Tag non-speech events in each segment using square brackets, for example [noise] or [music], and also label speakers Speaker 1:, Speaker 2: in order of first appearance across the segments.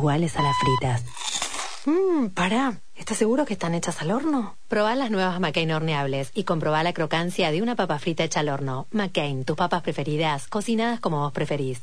Speaker 1: iguales a las fritas. Mmm, pará. ¿Estás seguro que están hechas al horno? Probá las nuevas McCain horneables y comprobá la crocancia de una papa frita hecha al horno. McCain, tus papas preferidas, cocinadas como vos preferís.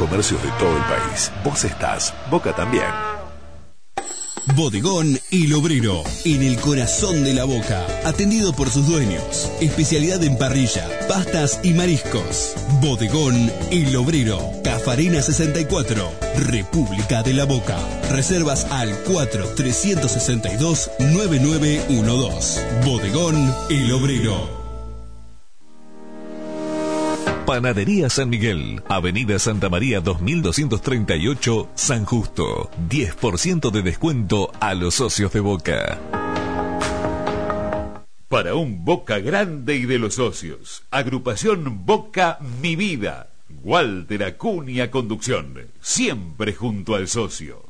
Speaker 2: comercios de todo el país. Vos estás, Boca también.
Speaker 3: Bodegón El Obrero, en el corazón de la boca, atendido por sus dueños. Especialidad en parrilla, pastas y mariscos. Bodegón El Obrero, Cafarina 64, República de la Boca. Reservas al 4-362-9912. Bodegón El Obrero.
Speaker 2: Panadería San Miguel, Avenida Santa María 2238, San Justo. 10% de descuento a los socios de Boca.
Speaker 4: Para un Boca grande y de los socios. Agrupación Boca Mi Vida. Walter Acuña Conducción. Siempre junto al socio.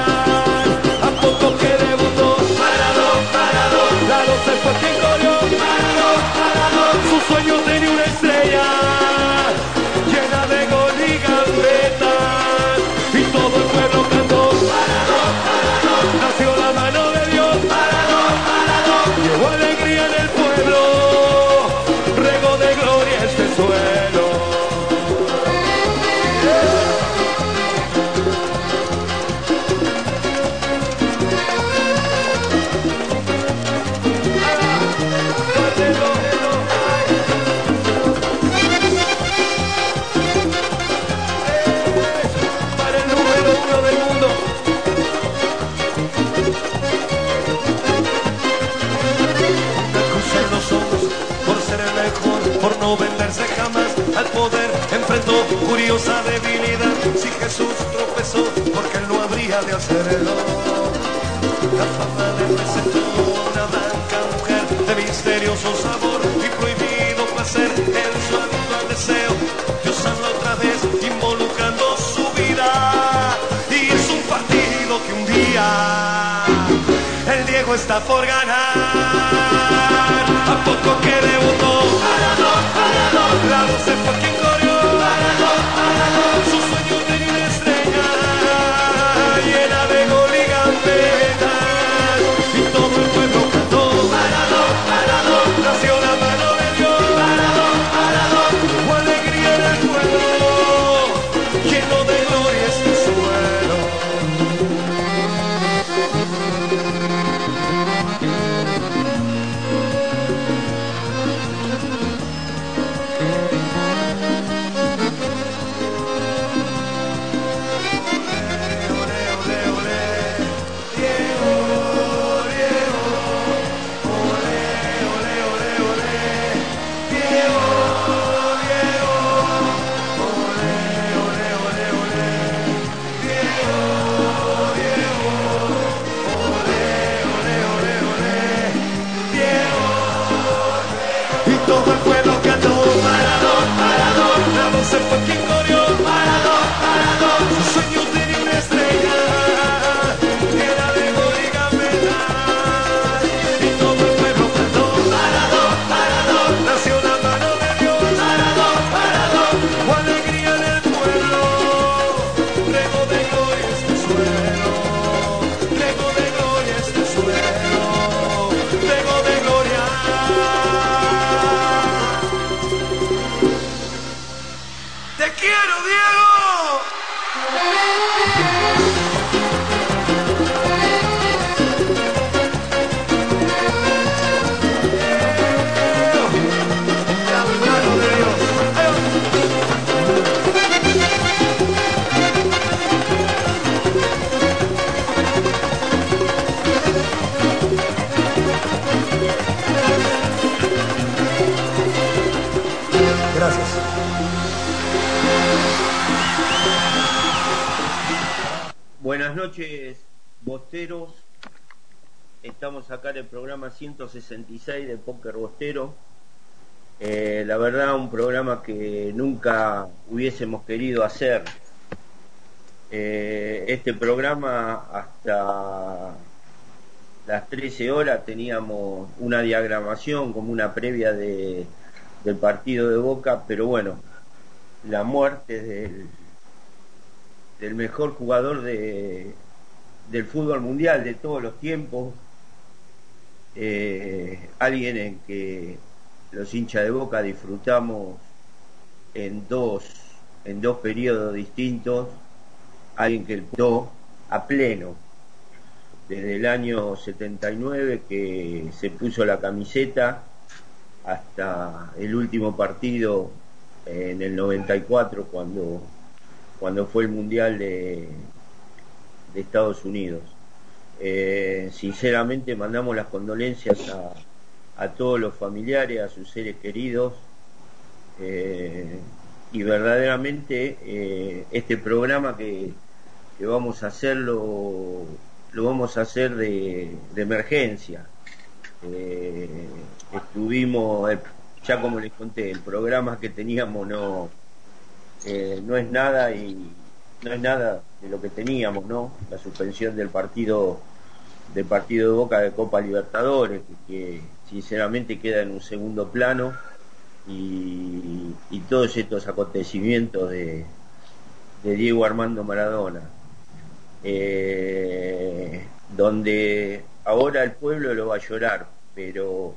Speaker 5: está por ganar. A poco que debutó, la se fue
Speaker 6: Estamos acá en el programa 166 de Póker Bostero. Eh, la verdad, un programa que nunca hubiésemos querido hacer. Eh, este programa hasta las 13 horas teníamos una diagramación como una previa de, del partido de Boca, pero bueno, la muerte del del mejor jugador de, del fútbol mundial de todos los tiempos, eh, alguien en que los hinchas de Boca disfrutamos en dos, en dos periodos distintos, alguien que dio a pleno, desde el año 79 que se puso la camiseta hasta el último partido en el 94 cuando cuando fue el Mundial de, de Estados Unidos. Eh, sinceramente mandamos las condolencias a, todos los familiares, a sus seres queridos, eh, y verdaderamente eh, este programa que, vamos a hacerlo lo vamos a hacer de, de emergencia. estuvimos, ya como les conté, el programa que teníamos no no es nada y no es nada de lo que teníamos, ¿no? La suspensión del partido del partido de Boca de Copa Libertadores, que, sinceramente queda en un segundo plano y, todos estos acontecimientos de, Diego Armando Maradona, eh, donde ahora el pueblo lo va a llorar, pero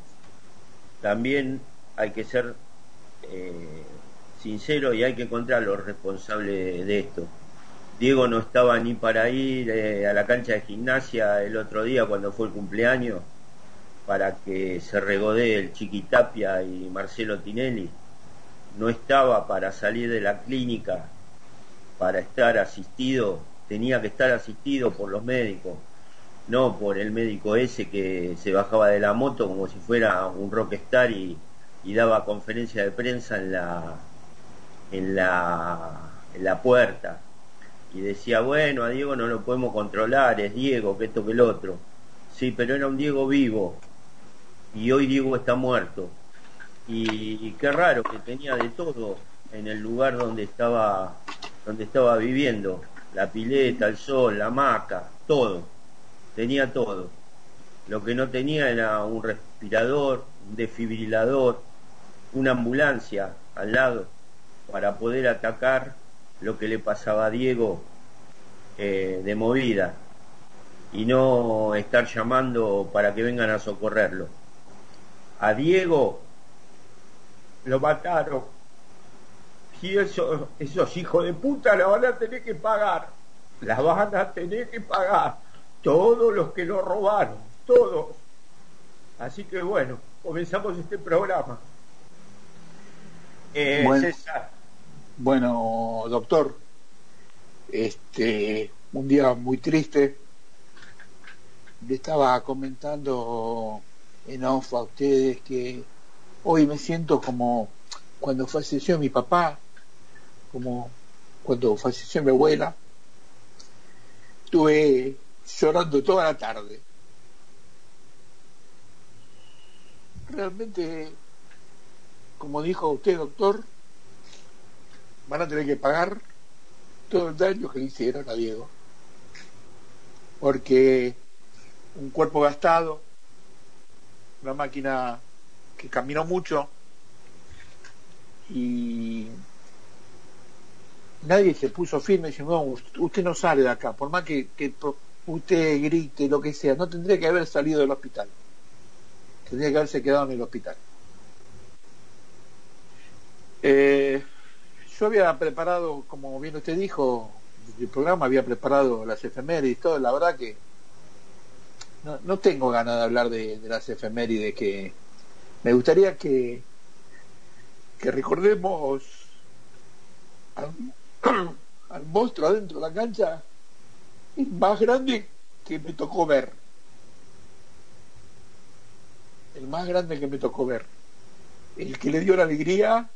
Speaker 6: también hay que ser eh, sincero y hay que encontrar los responsables de esto. Diego no estaba ni para ir eh, a la cancha de gimnasia el otro día cuando fue el cumpleaños para que se regodee el Chiquitapia y Marcelo Tinelli. No estaba para salir de la clínica para estar asistido, tenía que estar asistido por los médicos, no por el médico ese que se bajaba de la moto como si fuera un rockstar y, y daba conferencia de prensa en la en la, en la puerta y decía, bueno, a Diego no lo podemos controlar, es Diego, que esto que el otro. Sí, pero era un Diego vivo y hoy Diego está muerto. Y, qué raro que tenía de todo en el lugar donde estaba, donde estaba viviendo, la pileta, el sol, la hamaca, todo, tenía todo. Lo que no tenía era un respirador, un desfibrilador, una ambulancia al lado para poder atacar lo que le pasaba a Diego eh, de movida y no estar llamando para que vengan a socorrerlo. A Diego lo mataron y eso, esos hijos de puta la van a tener que pagar, la van a tener que pagar todos los que lo robaron, todos. Así que bueno, comenzamos este programa.
Speaker 7: Eh, César. Bueno, doctor, este, un día muy triste. Le estaba comentando en off a ustedes que hoy me siento como cuando falleció mi papá, como cuando falleció mi abuela. Estuve llorando toda la tarde. Realmente, como dijo usted, doctor, van a tener que pagar todo el daño que le hicieron a Diego. Porque un cuerpo gastado, una máquina que caminó mucho y nadie se puso firme y dijo, no, usted no sale de acá, por más que, usted grite, lo que sea, no tendría que haber salido del hospital, tendría que haberse quedado en el hospital. Eh, yo había preparado, como bien usted dijo, el programa había preparado las efemérides y todo, la verdad que no, no tengo ganas de hablar de, las efemérides, que me gustaría que, que recordemos al, [clears throat] al monstruo adentro de la cancha es más grande que me tocó ver. El más grande que me tocó ver. El que le dio la alegría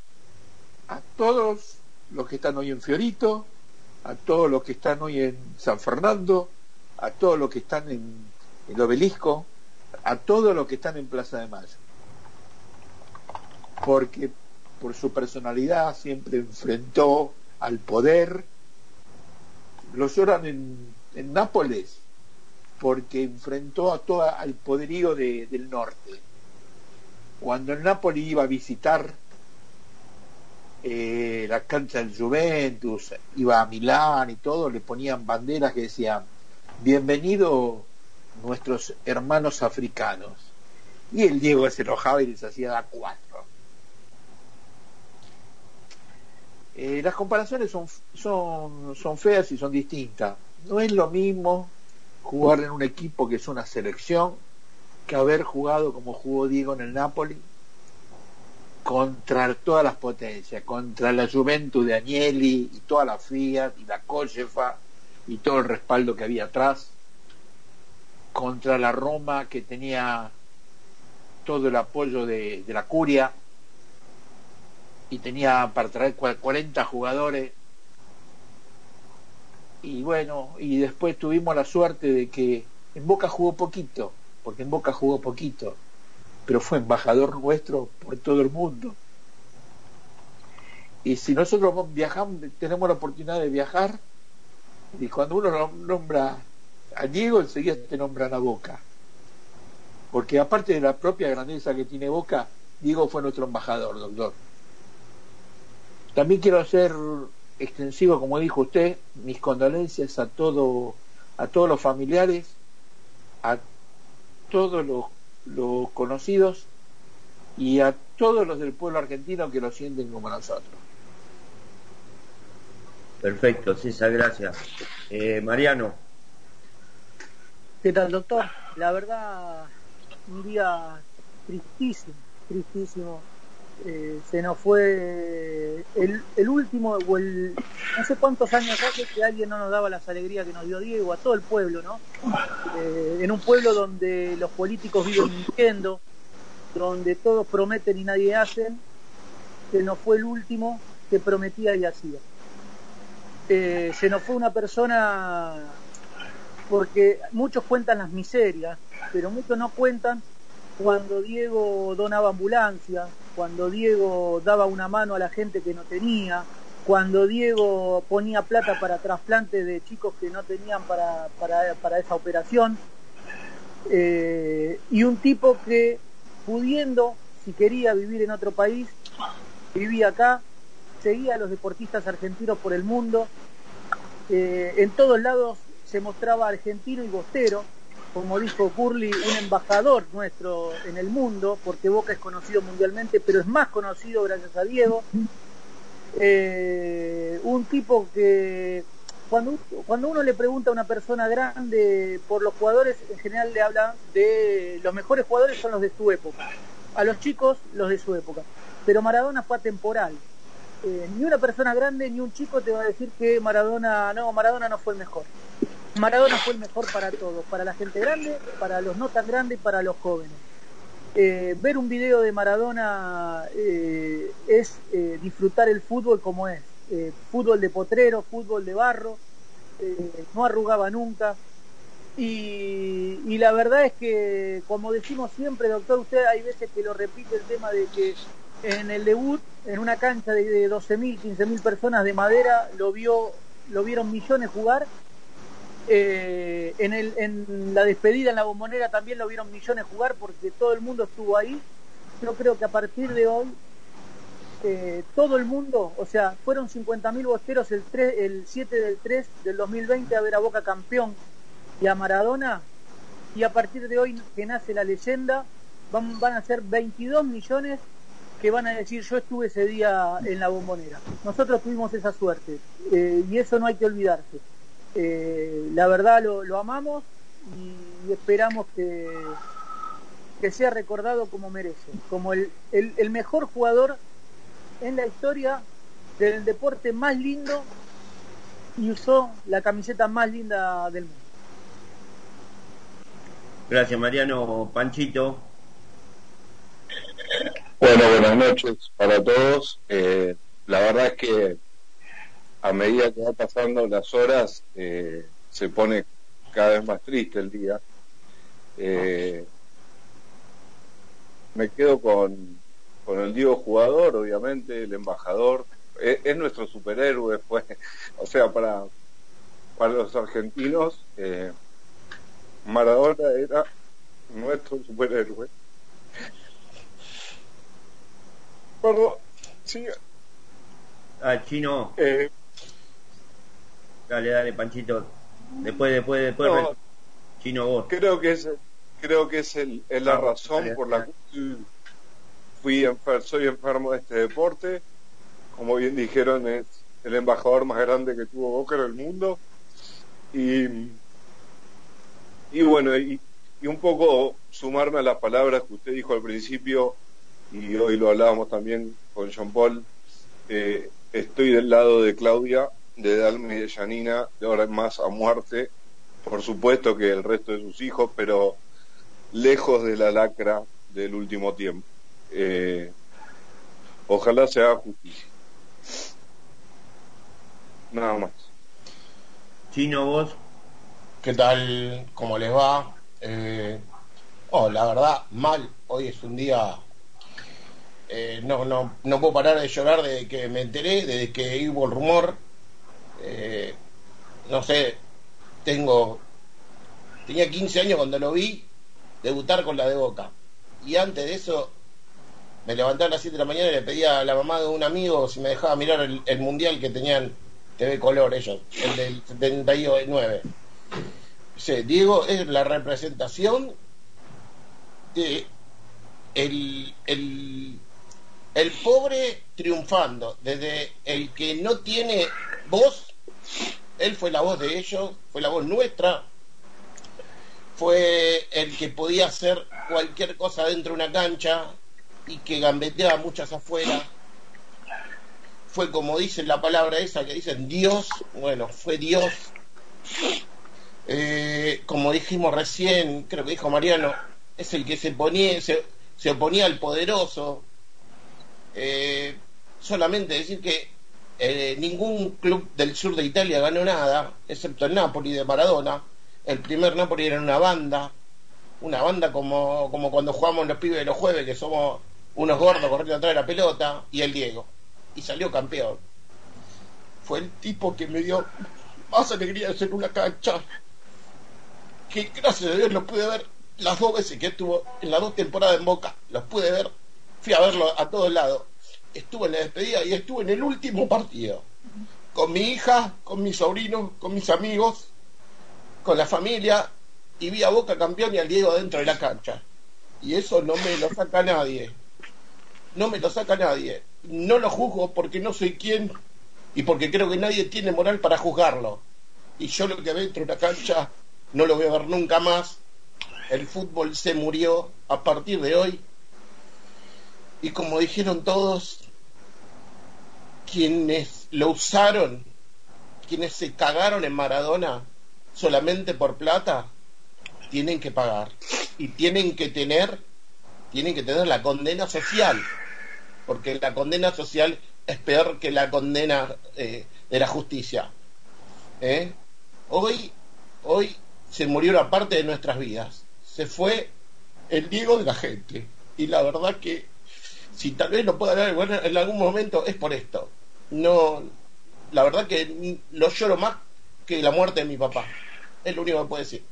Speaker 7: a todos los que están hoy en Fiorito, a todos los que están hoy en San Fernando, a todos los que están en el obelisco, a todos los que están en Plaza de Mayo. Porque por su personalidad siempre enfrentó al poder. Lo lloran en, Nápoles porque enfrentó a todo al poderío de, del norte. Cuando Nápoles iba a visitar eh, la cancha del Juventus, iba a Milán y todo, le ponían banderas que decían, bienvenido nuestros hermanos africanos. Y el Diego se enojaba y les hacía dar cuatro. Eh, las comparaciones son, son, son feas y son distintas. No es lo mismo jugar en un equipo que es una selección que haber jugado como jugó Diego en el Napoli contra todas las potencias, contra la Juventus de Agnelli y toda la Fiat y la Collefa y todo el respaldo que había atrás, contra la Roma que tenía todo el apoyo de, de la Curia y tenía para traer 40 jugadores. Y bueno, y después tuvimos la suerte de que en Boca jugó poquito, porque en Boca jugó poquito, pero fue embajador nuestro por todo el mundo. Y si nosotros viajamos, tenemos la oportunidad de viajar, y cuando uno nombra a Diego, enseguida te nombran a Boca. Porque aparte de la propia grandeza que tiene Boca, Diego fue nuestro embajador, doctor. También quiero hacer extensivo, como dijo usted, mis condolencias a todo, a todos los familiares, a todos los, los conocidos y a todos los del pueblo argentino que lo sienten como nosotros.
Speaker 6: Perfecto, César, gracias. Eh, Mariano.
Speaker 8: ¿Qué tal, doctor? La verdad, un día tristísimo, tristísimo eh, se nos fue el, el, último, o el, no sé cuántos años hace que alguien no nos daba las alegrías que nos dio Diego, a todo el pueblo, ¿no? Eh, en un pueblo donde los políticos viven mintiendo, donde todos prometen y nadie hacen, se nos fue el último que prometía y hacía. Eh, se nos fue una persona porque muchos cuentan las miserias, pero muchos no cuentan cuando Diego donaba ambulancia, cuando Diego daba una mano a la gente que no tenía, cuando Diego ponía plata para trasplantes de chicos que no tenían para, para, para esa operación, eh, y un tipo que pudiendo, si quería vivir en otro país, vivía acá, seguía a los deportistas argentinos por el mundo, eh, en todos lados se mostraba argentino y bostero, como dijo Curly, un embajador nuestro en el mundo, porque Boca es conocido mundialmente, pero es más conocido gracias a Diego. Eh, un tipo que cuando, cuando uno le pregunta a una persona grande por los jugadores, en general le hablan de los mejores jugadores son los de su época, a los chicos los de su época. Pero Maradona fue atemporal. Eh, ni una persona grande ni un chico te va a decir que Maradona, no, Maradona no fue el mejor. Maradona fue el mejor para todos, para la gente grande, para los no tan grandes y para los jóvenes. Eh, ver un video de Maradona eh, es eh, disfrutar el fútbol como es. Fútbol de potrero, fútbol de barro, no arrugaba nunca. Y, y, la verdad es que, como decimos siempre, doctor, usted hay veces que lo repite el tema de que en el debut, en una cancha de, de 12.000, 15.000 personas de madera, lo, vio, lo vieron millones jugar eh, en, el, en la despedida en la bombonera también lo vieron millones jugar porque todo el mundo estuvo ahí. Yo creo que a partir de hoy eh, todo el mundo, o sea, fueron 50.000 bosteros el, 3, el 7 del 3 del 2020 a ver a Boca campeón y a Maradona. Y a partir de hoy que nace la leyenda, van, van a ser 22 millones que van a decir yo estuve ese día en la bombonera. Nosotros tuvimos esa suerte eh, y eso no hay que olvidarse. Eh, la verdad lo, lo amamos y, esperamos que, que sea recordado como merece, como el, el, el mejor jugador en la historia del deporte más lindo y usó la camiseta más linda del mundo.
Speaker 6: Gracias, Mariano. Panchito.
Speaker 9: Bueno, buenas noches para todos. Eh, la verdad es que a medida que va pasando las horas, eh, se pone cada vez más triste el día. Eh, me quedo con, con el Diego jugador, obviamente, el embajador. Es, es nuestro superhéroe, [laughs] pues. O sea, para, para los argentinos, eh, Maradona era nuestro superhéroe. Perdón, sí.
Speaker 6: Ah, chino.
Speaker 9: Eh,
Speaker 6: Dale, dale, Panchito. Después, después, después.
Speaker 9: No.
Speaker 6: Chino vos.
Speaker 9: creo que es creo que es, el, es la razón por la cual fui enfer- soy enfermo de este deporte como bien dijeron es el embajador más grande que tuvo Boca en el mundo y y bueno y, y un poco sumarme a las palabras que usted dijo al principio y hoy lo hablábamos también con Jean Paul eh, estoy del lado de Claudia de Dalma y de Janina de ahora en más a muerte por supuesto que el resto de sus hijos, pero lejos de la lacra del último tiempo. Eh, ojalá se haga justicia. Nada más.
Speaker 6: Chino vos.
Speaker 10: ¿Qué tal? ¿Cómo les va? Eh, oh, la verdad, mal. Hoy es un día... eh, no, no, no puedo parar de llorar desde que me enteré, desde que hubo el rumor. Eh, no sé, tengo... Tenía 15 años cuando lo vi debutar con la de Boca. Y antes de eso me levanté a las 7 de la mañana y le pedí a la mamá de un amigo si me dejaba mirar el, el mundial que tenían TV Color ellos, el del 79. Sí, Diego es la representación de el, el, el pobre triunfando, desde el que no tiene voz, él fue la voz de ellos, fue la voz nuestra, fue el que podía hacer cualquier cosa dentro de una cancha y que gambeteaba muchas afuera. Fue como dicen la palabra esa que dicen Dios, bueno, fue Dios. Eh, como dijimos recién, creo que dijo Mariano, es el que se ponía, se, se oponía al poderoso. Eh, solamente decir que eh, ningún club del sur de Italia ganó nada, excepto el Napoli de Maradona. El primer Napoli era una banda, una banda como, como cuando jugamos los pibes de los jueves, que somos unos gordos corriendo atrás de la pelota, y el Diego. Y salió campeón. Fue el tipo que me dio más alegría de ser una cancha. Que gracias a Dios lo pude ver las dos veces que estuvo en las dos temporadas en Boca. Los pude ver, fui a verlo a todos lados. Estuve en la despedida y estuve en el último partido. Con mi hija, con mis sobrinos, con mis amigos, con la familia. Y vi a Boca campeón y al Diego dentro de la cancha. Y eso no me lo saca nadie. No me lo saca nadie. No lo juzgo porque no soy quien y porque creo que nadie tiene moral para juzgarlo. Y yo lo que veo dentro de una cancha no lo voy a ver nunca más. El fútbol se murió a partir de hoy. Y como dijeron todos, quienes lo usaron, quienes se cagaron en Maradona solamente por plata, tienen que pagar. Y tienen que tener, tienen que tener la condena social. Porque la condena social es peor que la condena eh, de la justicia. ¿Eh? Hoy, hoy se murió una parte de nuestras vidas. Se fue el Diego de la gente. Y la verdad que si tal vez lo pueda dar bueno, en algún momento es por esto. No, la verdad que lo lloro más que la muerte de mi papá. Es lo único que puedo decir.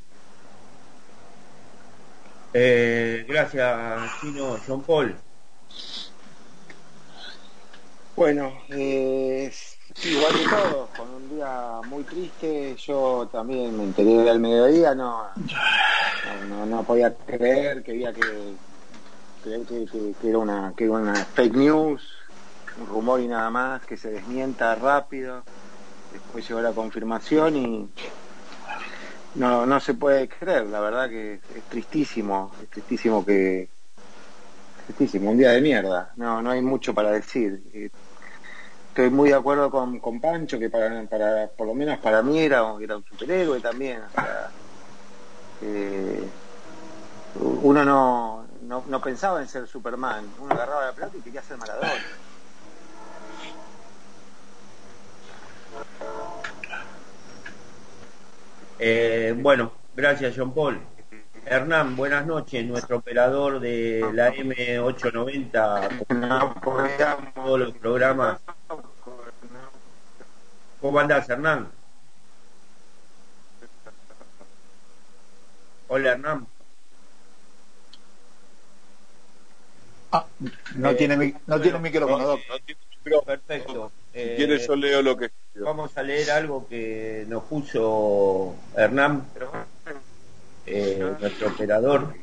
Speaker 6: Eh, gracias, Chino. John Paul.
Speaker 11: Bueno, eh, sí, igual que todos, con un día muy triste, yo también me enteré al mediodía, no, no, no, no podía creer que había que que, era una, que era una fake news, un rumor y nada más, que se desmienta rápido, después llegó la confirmación y no, no se puede creer, la verdad que es tristísimo, es tristísimo que, tristísimo, un día de mierda, no, no hay mucho para decir. Eh, estoy muy de acuerdo con, con Pancho, que para, por lo menos para mí era, era un superhéroe también, eh, uno no, no, no, pensaba en ser Superman, uno agarraba la pelota y quería ser Maradona.
Speaker 6: Eh, bueno, gracias John Paul. Hernán, buenas noches, nuestro operador de la M890, todos los programas. ¿Cómo andás, Hernán? Hola, Hernán.
Speaker 11: Ah, no, tiene, no tiene micrófono,
Speaker 6: Perfecto.
Speaker 9: Si quieres, yo leo lo que.
Speaker 6: Vamos a leer algo que nos puso Hernán, eh, nuestro operador.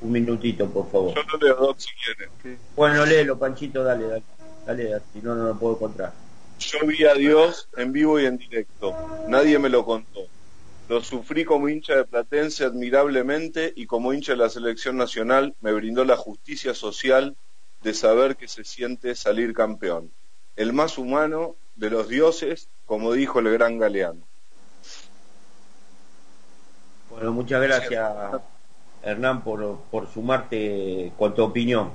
Speaker 6: Un minutito, por favor.
Speaker 9: Yo no leo Doc si quieres.
Speaker 6: Bueno, léelo, Panchito, dale, dale. Dale, si no, no lo puedo encontrar.
Speaker 9: Yo vi a Dios en vivo y en directo. Nadie me lo contó. Lo sufrí como hincha de Platense admirablemente y como hincha de la selección nacional me brindó la justicia social de saber que se siente salir campeón. El más humano de los dioses, como dijo el gran Galeano.
Speaker 6: Bueno, muchas gracias, Hernán, por, por sumarte con tu opinión.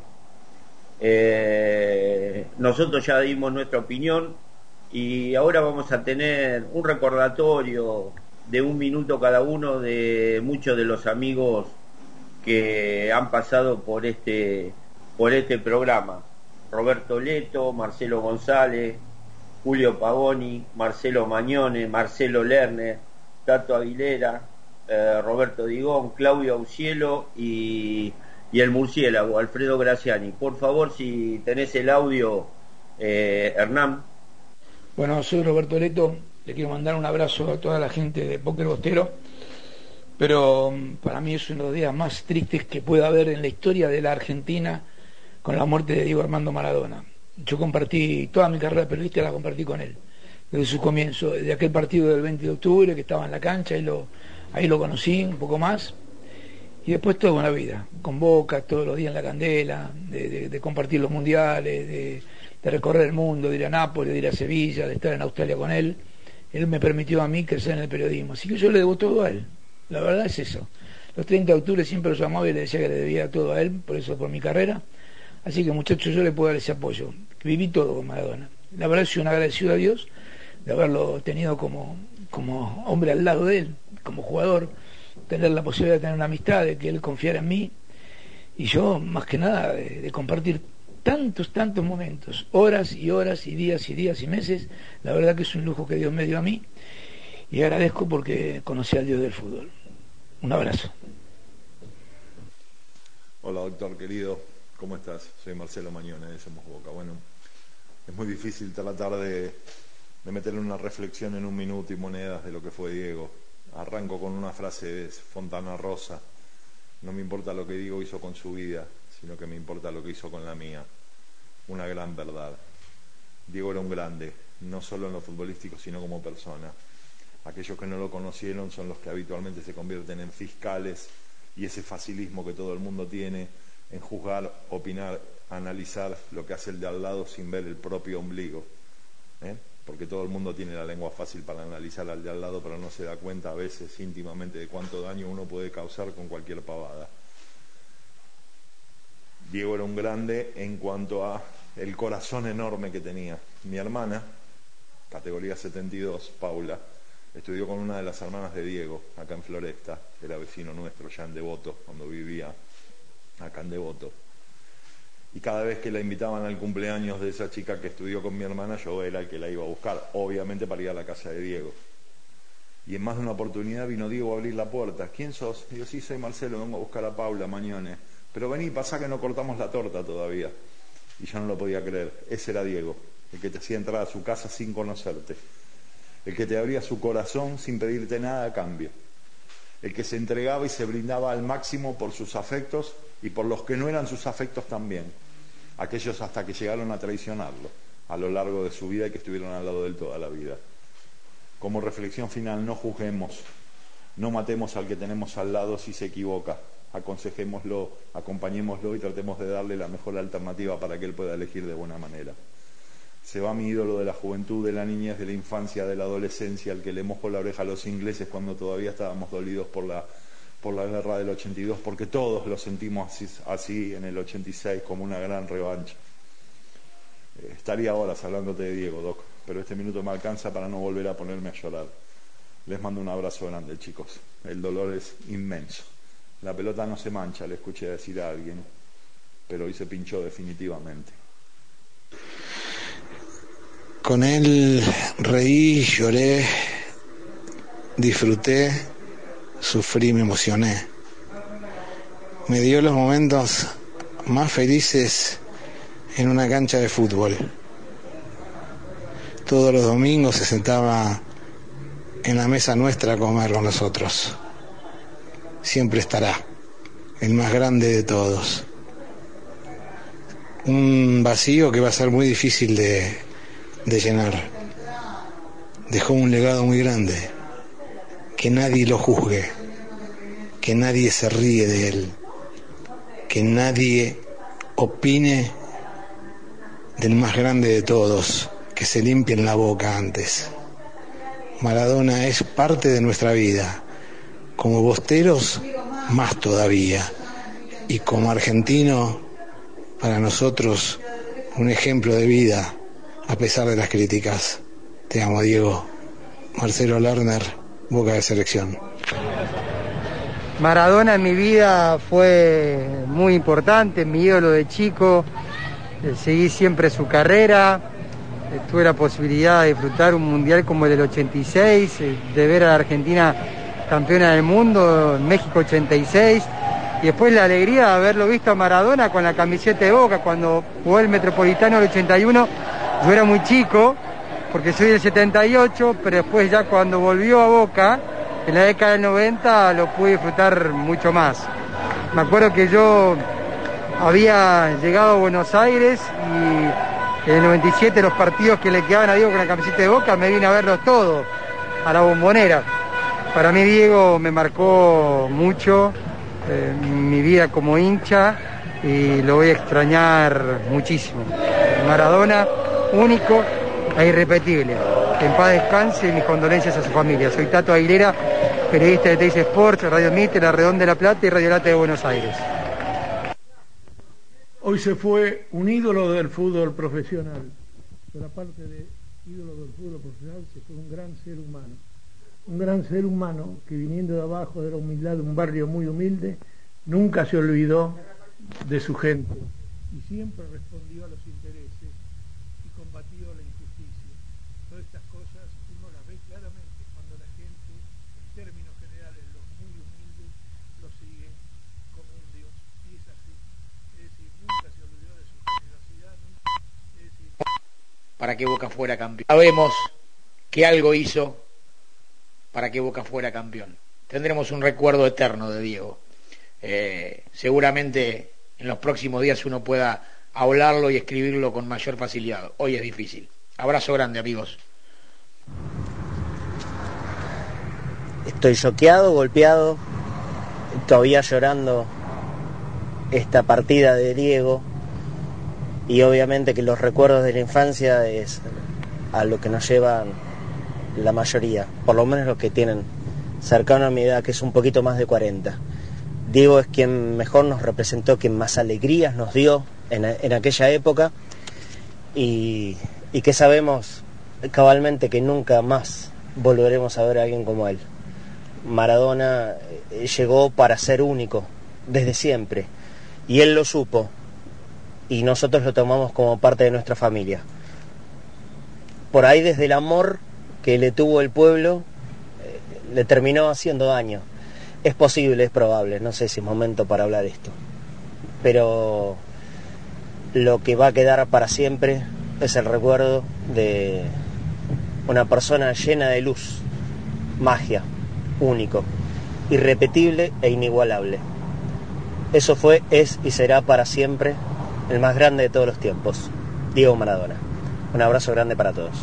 Speaker 6: Eh, nosotros ya dimos nuestra opinión y ahora vamos a tener un recordatorio de un minuto cada uno de muchos de los amigos que han pasado por este por este programa. Roberto Leto, Marcelo González, Julio Pagoni, Marcelo Mañone, Marcelo Lerner, Tato Aguilera, eh, Roberto Digón, Claudio Aucielo y, y, el murciélago, Alfredo Graciani. Por favor, si tenés el audio, eh, Hernán.
Speaker 12: Bueno, soy Roberto Leto, le quiero mandar un abrazo a toda la gente de Póker Bostero, pero mm, para mí es uno de los días más tristes que pueda haber en la historia de la Argentina con la muerte de Diego Armando Maradona. Yo compartí toda mi carrera periodística, la compartí con él, desde su comienzo, desde aquel partido del 20 de octubre que estaba en la cancha, ahí lo, ahí lo conocí un poco más, y después toda una vida, con Boca, todos los días en la candela, de, compartir los mundiales, de, recorrer el mundo, de ir a Nápoles, de ir a Sevilla, de estar en Australia con él. Él me permitió a mí crecer en el periodismo, así que yo le debo todo a él, la verdad es eso. Los 30 de octubre siempre lo llamaba y le decía que le debía todo a él, por eso por mi carrera Así que muchachos, yo le puedo dar ese apoyo. Viví todo con Maradona. La verdad soy un agradecido a Dios de haberlo tenido como, como hombre al lado de él, como jugador, tener la posibilidad de tener una amistad, de que él confiara en mí. Y yo, más que nada, de, compartir tantos, tantos momentos, horas y horas y días y días y meses, la verdad que es un lujo que Dios me dio a mí y agradezco porque conocí al Dios del fútbol. Un abrazo.
Speaker 13: Hola doctor querido, ¿Cómo estás? Soy Marcelo Mañone de Somos Boca. Bueno, es muy difícil tratar de, de meterle una reflexión en un minuto y monedas de lo que fue Diego. Arranco con una frase de Fontana Rosa. No me importa lo que Diego hizo con su vida, sino que me importa lo que hizo con la mía. Una gran verdad. Diego era un grande, no solo en lo futbolístico, sino como persona. Aquellos que no lo conocieron son los que habitualmente se convierten en fiscales y ese facilismo que todo el mundo tiene en juzgar, opinar, analizar lo que hace el de al lado sin ver el propio ombligo. ¿eh? Porque todo el mundo tiene la lengua fácil para analizar al de al lado, pero no se da cuenta a veces íntimamente de cuánto daño uno puede causar con cualquier pavada. Diego era un grande en cuanto a el corazón enorme que tenía. Mi hermana, categoría 72, Paula, estudió con una de las hermanas de Diego, acá en Floresta, era vecino nuestro, ya en Devoto, cuando vivía acá en Devoto. Y cada vez que la invitaban al cumpleaños de esa chica que estudió con mi hermana, yo era el que la iba a buscar, obviamente para ir a la casa de Diego. Y en más de una oportunidad vino Diego a abrir la puerta. ¿Quién sos? Digo, sí, soy Marcelo, vengo a buscar a Paula mañana. Pero vení, pasa que no cortamos la torta todavía. Y yo no lo podía creer. Ese era Diego, el que te hacía entrar a su casa sin conocerte. El que te abría su corazón sin pedirte nada a cambio. El que se entregaba y se brindaba al máximo por sus afectos y por los que no eran sus afectos también, aquellos hasta que llegaron a traicionarlo a lo largo de su vida y que estuvieron al lado de él toda la vida. Como reflexión final, no juzguemos, no matemos al que tenemos al lado si se equivoca, aconsejémoslo, acompañémoslo y tratemos de darle la mejor alternativa para que él pueda elegir de buena manera. Se va mi ídolo de la juventud, de la niñez, de la infancia, de la adolescencia, al que le mojó la oreja a los ingleses cuando todavía estábamos dolidos por la, por la guerra del 82, porque todos lo sentimos así, así en el 86 como una gran revancha. Eh, estaría horas hablándote de Diego, Doc, pero este minuto me alcanza para no volver a ponerme a llorar. Les mando un abrazo grande, chicos. El dolor es inmenso. La pelota no se mancha, le escuché decir a alguien, pero hoy se pinchó definitivamente.
Speaker 14: Con él reí, lloré, disfruté, sufrí, me emocioné. Me dio los momentos más felices en una cancha de fútbol. Todos los domingos se sentaba en la mesa nuestra a comer con nosotros. Siempre estará, el más grande de todos. Un vacío que va a ser muy difícil de, llenar. Dejó un legado muy grande. Que nadie lo juzgue. Que nadie se ríe de él. Que nadie opine del más grande de todos. Que se limpien la boca antes. Maradona es parte de nuestra vida. Como bosteros, más todavía. Y como argentino, para nosotros, un ejemplo de vida a pesar de las críticas. Te amo, Diego. Marcelo Lerner, Boca de Selección.
Speaker 15: Maradona en mi vida fue muy importante, mi ídolo de chico. Eh, seguí siempre su carrera. Eh, tuve la posibilidad de disfrutar un mundial como el del 86, eh, de ver a la Argentina campeona del mundo, en México 86. Y después la alegría de haberlo visto a Maradona con la camiseta de Boca cuando jugó el Metropolitano del 81 yo era muy chico, porque soy del 78, pero después ya cuando volvió a Boca, en la década del 90, lo pude disfrutar mucho más. Me acuerdo que yo había llegado a Buenos Aires y en el 97 los partidos que le quedaban a Diego con la camiseta de Boca me vine a verlos todos, a la bombonera. Para mí Diego me marcó mucho eh, mi vida como hincha y lo voy a extrañar muchísimo. Maradona único e irrepetible. Que en paz descanse y mis condolencias a su familia. Soy Tato Aguilera, periodista de Teis Sports, Radio Mite, La Redonda de la Plata y Radio Late de Buenos Aires.
Speaker 16: Hoy se fue un ídolo del fútbol profesional, pero aparte de ídolo del fútbol profesional, se fue un gran ser humano. Un gran ser humano que viniendo de abajo de la humildad de un barrio muy humilde, nunca se olvidó de su gente y siempre respondió a los intereses combatido la injusticia. Todas estas cosas uno las ve claramente cuando la gente, en términos generales, los muy humildes, lo siguen como un Dios. Y es así. Es decir, nunca se olvidó de su generosidad. Es decir,
Speaker 17: para que Boca fuera campeón. Sabemos que algo hizo para que Boca fuera campeón. Tendremos un recuerdo eterno de Diego. Eh, seguramente en los próximos días uno pueda hablarlo y escribirlo con mayor facilidad. Hoy es difícil. Abrazo grande, amigos.
Speaker 18: Estoy choqueado, golpeado, todavía llorando esta partida de Diego y obviamente que los recuerdos de la infancia es a lo que nos llevan la mayoría, por lo menos los que tienen cercano a mi edad, que es un poquito más de 40. Diego es quien mejor nos representó, quien más alegrías nos dio, en, aquella época y, que sabemos cabalmente que nunca más volveremos a ver a alguien como él. Maradona eh, llegó para ser único desde siempre y él lo supo y nosotros lo tomamos como parte de nuestra familia. Por ahí desde el amor que le tuvo el pueblo eh, le terminó haciendo daño. Es posible, es probable, no sé si es momento para hablar esto. Pero lo que va a quedar para siempre es el recuerdo de una persona llena de luz, magia, único, irrepetible e inigualable. Eso fue, es y será para siempre el más grande de todos los tiempos, Diego Maradona. Un abrazo grande para todos.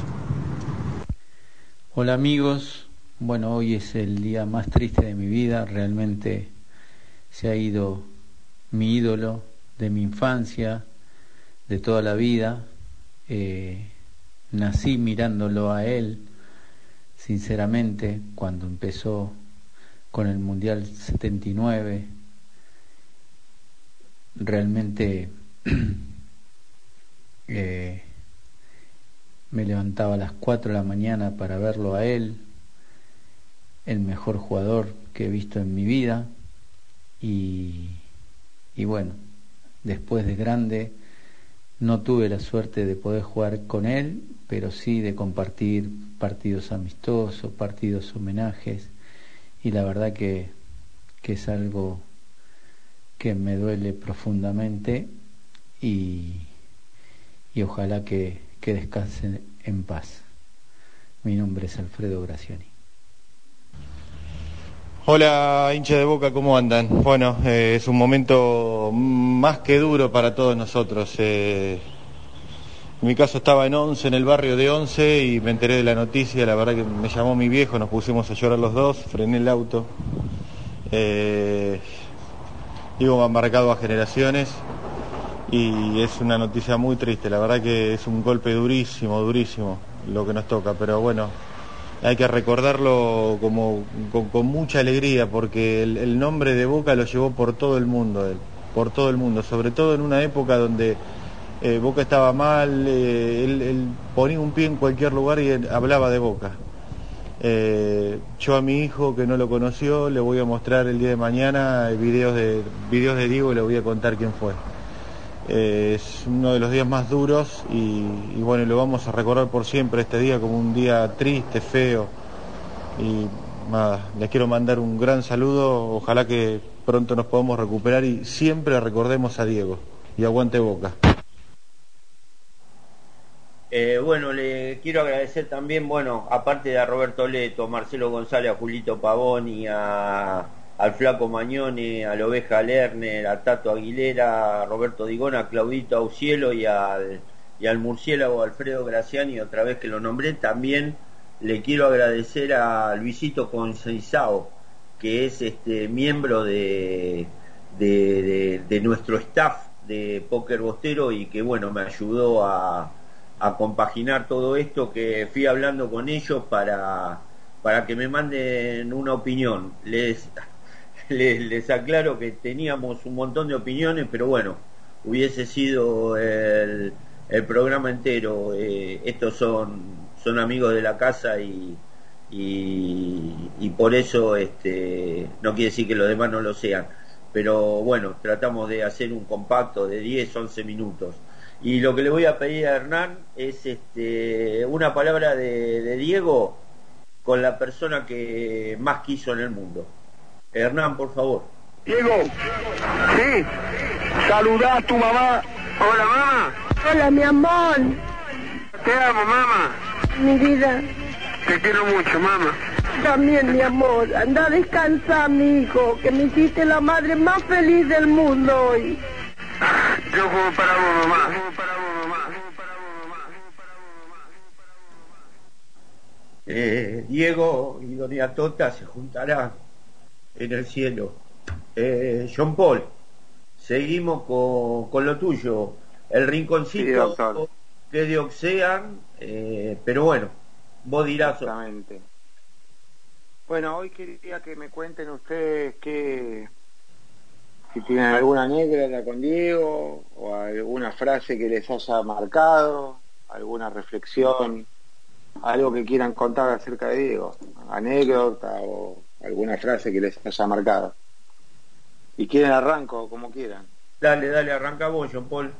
Speaker 19: Hola amigos, bueno, hoy es el día más triste de mi vida, realmente se ha ido mi ídolo de mi infancia, de toda la vida. Eh, nací mirándolo a él, sinceramente, cuando empezó con el Mundial 79. Realmente [clears throat] eh, me levantaba a las 4 de la mañana para verlo a él, el mejor jugador que he visto en mi vida. Y, y bueno, después de grande no tuve la suerte de poder jugar con él, pero sí de compartir partidos amistosos, partidos homenajes, y la verdad que, que es algo que me duele profundamente y, y ojalá que, que descansen en paz. Mi nombre es Alfredo Graciani.
Speaker 20: Hola hincha de Boca, ¿cómo andan? Bueno, eh, es un momento más que duro para todos nosotros. Eh, en mi caso estaba en Once, en el barrio de Once, y me enteré de la noticia, la verdad que me llamó mi viejo, nos pusimos a llorar los dos, frené el auto. Eh, digo, han marcado a generaciones y es una noticia muy triste, la verdad que es un golpe durísimo, durísimo lo que nos toca, pero bueno, hay que recordarlo como con, mucha alegría porque el, nombre de Boca lo llevó por todo el mundo, por todo el mundo, sobre todo en una época donde eh, Boca estaba mal, eh, él, ponía un pie en cualquier lugar y hablaba de Boca. Eh, yo a mi hijo que no lo conoció le voy a mostrar el día de mañana videos de, videos de Diego y le voy a contar quién fue. Es uno de los días más duros y, y, bueno, lo vamos a recordar por siempre este día como un día triste, feo. Y nada, les quiero mandar un gran saludo, ojalá que pronto nos podamos recuperar y siempre recordemos a Diego. Y aguante boca.
Speaker 6: Eh, bueno, le quiero agradecer también, bueno, aparte de a Roberto Leto, Marcelo González, a Julito Pavoni, a, al Flaco Mañone, a la Oveja Lerner, a Tato Aguilera, a Roberto Digona, a Claudito Aucielo y al, y al murciélago Alfredo Graciani, otra vez que lo nombré, también le quiero agradecer a Luisito Conceizao, que es este miembro de, de, de nuestro staff de Póker Bostero y que bueno me ayudó a, a compaginar todo esto que fui hablando con ellos para, para que me manden una opinión. Les, les, aclaro que teníamos un montón de opiniones, pero bueno, hubiese sido el, el programa entero. Eh, estos son, son amigos de la casa y, y, y, por eso este, no quiere decir que los demás no lo sean. Pero bueno, tratamos de hacer un compacto de 10, 11 minutos. Y lo que le voy a pedir a Hernán es este, una palabra de, Diego con la persona que más quiso en el mundo. Hernán, por favor.
Speaker 21: Diego, sí, saludá a tu mamá. Hola, mamá.
Speaker 22: Hola, mi amor.
Speaker 21: Te amo, mamá.
Speaker 22: Mi vida.
Speaker 21: Te quiero mucho, mamá.
Speaker 22: También, mi amor. Anda a descansar, mi hijo, que me hiciste la madre más feliz del mundo hoy.
Speaker 21: Yo juego para vos, mamá.
Speaker 6: Eh, Diego y Doña Tota se juntarán en el cielo. Eh, John Paul, seguimos con, con lo tuyo. El rinconcito que de Oxean, eh, pero bueno, vos dirás.
Speaker 11: Exactamente. Bueno, hoy quería que me cuenten ustedes qué si tienen alguna anécdota con Diego o alguna frase que les haya marcado, alguna reflexión, algo que quieran contar acerca de Diego, anécdota o alguna frase que les haya marcado. Y quieren arranco, como quieran.
Speaker 6: Dale, dale, arranca vos, John Paul.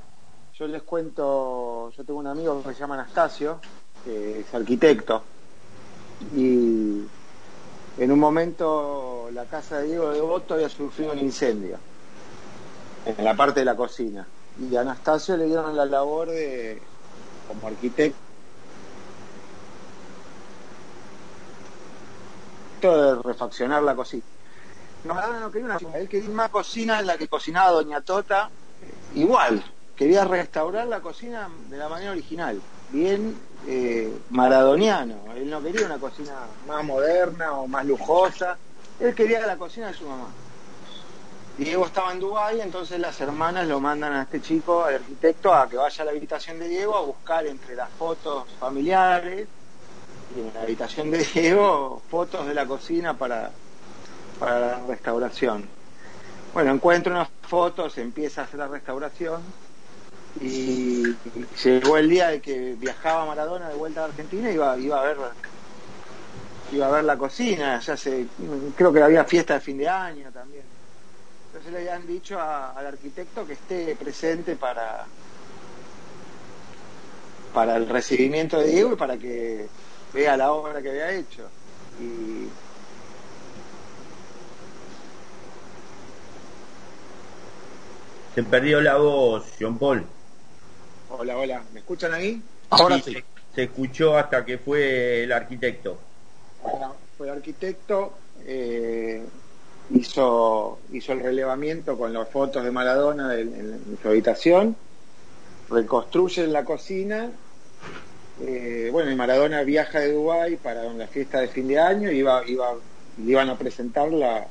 Speaker 11: Yo les cuento, yo tengo un amigo que se llama Anastasio, que es arquitecto, y en un momento la casa de Diego de Boto había sufrido un incendio en la parte de la cocina. Y a Anastasio le dieron la labor de, como arquitecto, de refaccionar la cocina. Maradona no quería una cocina, él quería una cocina en la que cocinaba Doña Tota, igual, quería restaurar la cocina de la manera original, bien eh, maradoniano, él no quería una cocina más moderna o más lujosa, él quería la cocina de su mamá. Diego estaba en Dubái, entonces las hermanas lo mandan a este chico, al arquitecto, a que vaya a la habitación de Diego a buscar entre las fotos familiares en la habitación de Diego fotos de la cocina para, para la restauración. Bueno, encuentro unas fotos, empieza a hacer la restauración y llegó el día de que viajaba Maradona de vuelta a Argentina y iba, iba a ver iba a ver la cocina, ya se, creo que había fiesta de fin de año también. Entonces le habían dicho al arquitecto que esté presente para para el recibimiento de Diego y para que vea la obra que había hecho. Y
Speaker 6: Se perdió la voz, John Paul.
Speaker 11: hola, hola, ¿me escuchan ahí?
Speaker 6: Se, se escuchó hasta que fue el arquitecto.
Speaker 11: Bueno, fue el arquitecto, eh, hizo, hizo el relevamiento con las fotos de Maradona en, en su habitación, reconstruyen la cocina, eh, bueno, y Maradona viaja de Dubái para la fiesta de fin de año y iba, iban a presentar la,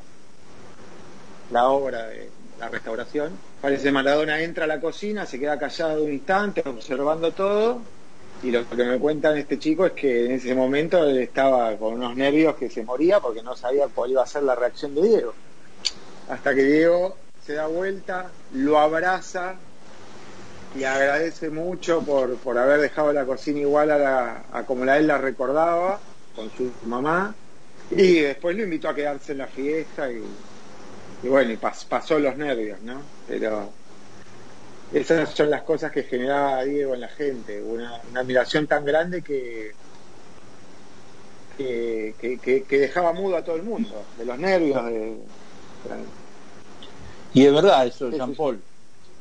Speaker 11: la obra de la restauración. Parece Maradona entra a la cocina, se queda callado un instante, observando todo, y lo que me cuentan este chico es que en ese momento él estaba con unos nervios que se moría porque no sabía cuál iba a ser la reacción de Diego. Hasta que Diego se da vuelta, lo abraza y agradece mucho por, por haber dejado la cocina igual a, la, a como la él la recordaba, con su mamá, y después lo invitó a quedarse en la fiesta y, y bueno, y pas- pasó los nervios, ¿no? Pero esas son las cosas que generaba Diego en la gente, una, una admiración tan grande que, que, que, que- que dejaba mudo a todo el mundo, de los nervios, de,
Speaker 7: Y es verdad eso,
Speaker 11: Sí,
Speaker 7: Jean Paul.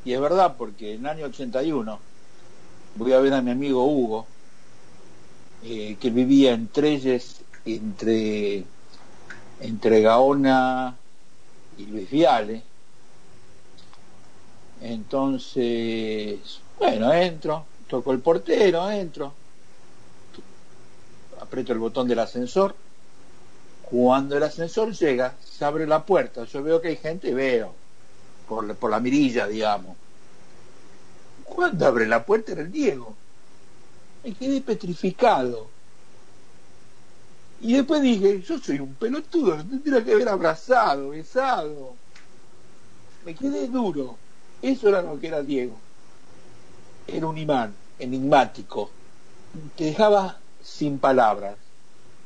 Speaker 7: Y es verdad porque en el año 81 voy a ver a mi amigo Hugo, eh, que vivía en Trelles, entre, entre Gaona y Luis Viale. Entonces, bueno, entro, toco el portero, entro, aprieto el botón del ascensor. Cuando el ascensor llega, se abre la puerta. Yo veo que hay gente, veo, por, la- mirilla, digamos. Cuando abre la puerta era el Diego. Me quedé petrificado. Y después dije, yo soy un pelotudo, me tendría que haber abrazado, besado. Me quedé duro. Eso era lo que era Diego. Era un imán, enigmático. Te dejaba sin palabras.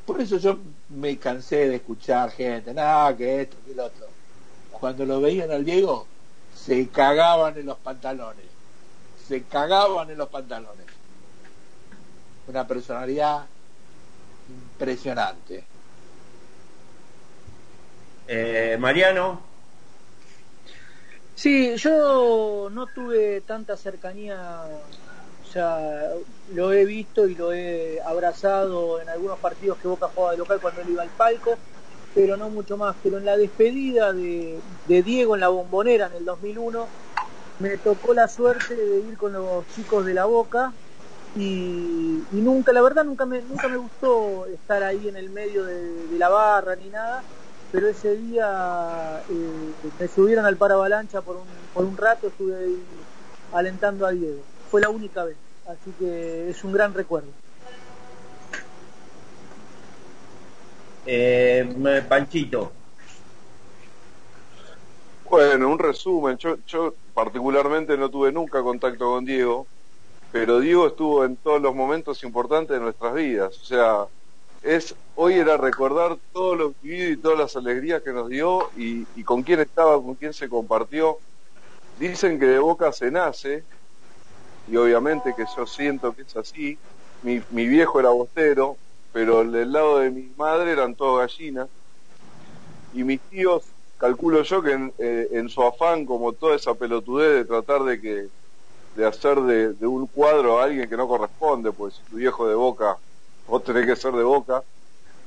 Speaker 7: Por eso yo me cansé de escuchar gente, nada, que esto, que lo otro. Cuando lo veían al Diego, se cagaban en los pantalones. Se cagaban en los pantalones. Una personalidad impresionante.
Speaker 6: Eh, Mariano,
Speaker 8: Sí, yo no tuve tanta cercanía, o sea, lo he visto y lo he abrazado en algunos partidos que Boca jugaba de local cuando él iba al palco, pero no mucho más. Pero en la despedida de, Diego en la bombonera en el 2001, me tocó la suerte de ir con los chicos de la Boca y, nunca, la verdad, nunca me, nunca me gustó estar ahí en el medio de, de la barra ni nada pero ese día eh, me subieron al paravalancha por un, por un rato, estuve ahí alentando a Diego. Fue la única vez, así que es un gran recuerdo.
Speaker 6: Eh, Panchito.
Speaker 9: Bueno, un resumen. Yo, yo particularmente no tuve nunca contacto con Diego, pero Diego estuvo en todos los momentos importantes de nuestras vidas. O sea, es hoy era recordar todo lo vivido y todas las alegrías que nos dio y, y con quién estaba, con quién se compartió. Dicen que de boca se nace, y obviamente que yo siento que es así. Mi, mi viejo era bostero, pero del lado de mi madre eran todos gallinas. Y mis tíos, calculo yo que en, eh, su afán, como toda esa pelotudez de tratar de que de hacer de, de un cuadro a alguien que no corresponde, pues si tu viejo de boca, vos tenés que ser de boca,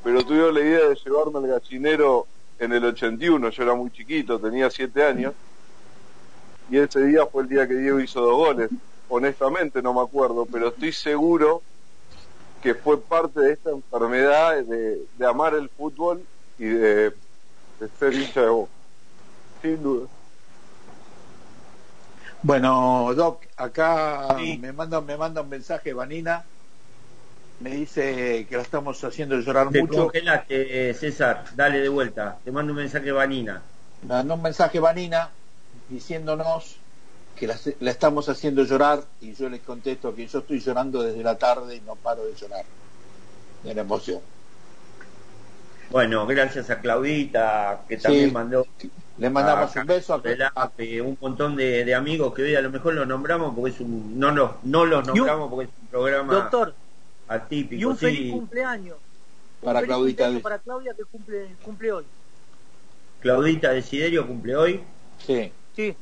Speaker 9: pero tuvieron la idea de llevarme al gallinero en el 81, yo era muy chiquito, tenía 7 años, y ese día fue el día que Diego hizo dos goles. Honestamente no me acuerdo, pero estoy seguro que fue parte de esta enfermedad de, de amar el fútbol y de, de ser hincha de Boca. Sin duda.
Speaker 7: Bueno, Doc, acá me manda me manda un mensaje Vanina, me dice que la estamos haciendo llorar
Speaker 6: Te
Speaker 7: mucho.
Speaker 6: congelaste, eh, César. Dale de vuelta. Te mando un mensaje, Vanina.
Speaker 7: Mandó un mensaje Vanina diciéndonos que la, la estamos haciendo llorar y yo les contesto que yo estoy llorando desde la tarde y no paro de llorar de la emoción.
Speaker 6: Bueno, gracias a Claudita, que también
Speaker 7: Sí,
Speaker 6: mandó.
Speaker 7: Le mandamos
Speaker 6: a
Speaker 7: un beso a,
Speaker 6: Velape, un montón de, de amigos que hoy a lo mejor los nombramos porque es un. No, no, no los nombramos porque es un programa
Speaker 8: Doctor,
Speaker 6: atípico.
Speaker 8: y un
Speaker 6: sí.
Speaker 8: feliz cumpleaños. Un
Speaker 7: Para
Speaker 8: feliz
Speaker 7: Claudita
Speaker 8: cumpleaños
Speaker 7: de-
Speaker 8: Para Claudia que cumple, cumple hoy.
Speaker 6: Claudita Desiderio cumple hoy.
Speaker 7: Sí.
Speaker 8: Sí.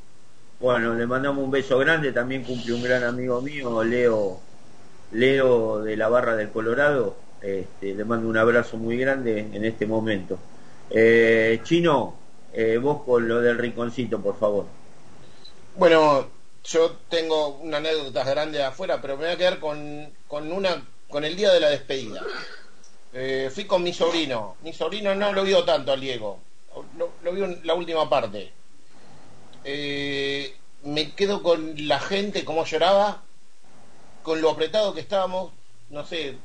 Speaker 6: Bueno, le mandamos un beso grande. También cumple un gran amigo mío, Leo, Leo de la Barra del Colorado. Este, le mando un abrazo muy grande en este momento. Eh, Chino, eh, vos con lo del rinconcito, por favor.
Speaker 10: Bueno, yo tengo una anécdota grande afuera, pero me voy a quedar con, con una con el día de la despedida. Eh, fui con mi sobrino. Mi sobrino no lo vio tanto al Diego. Lo, lo vio en la última parte. Eh, me quedo con la gente, cómo lloraba, con lo apretado que estábamos. No sé,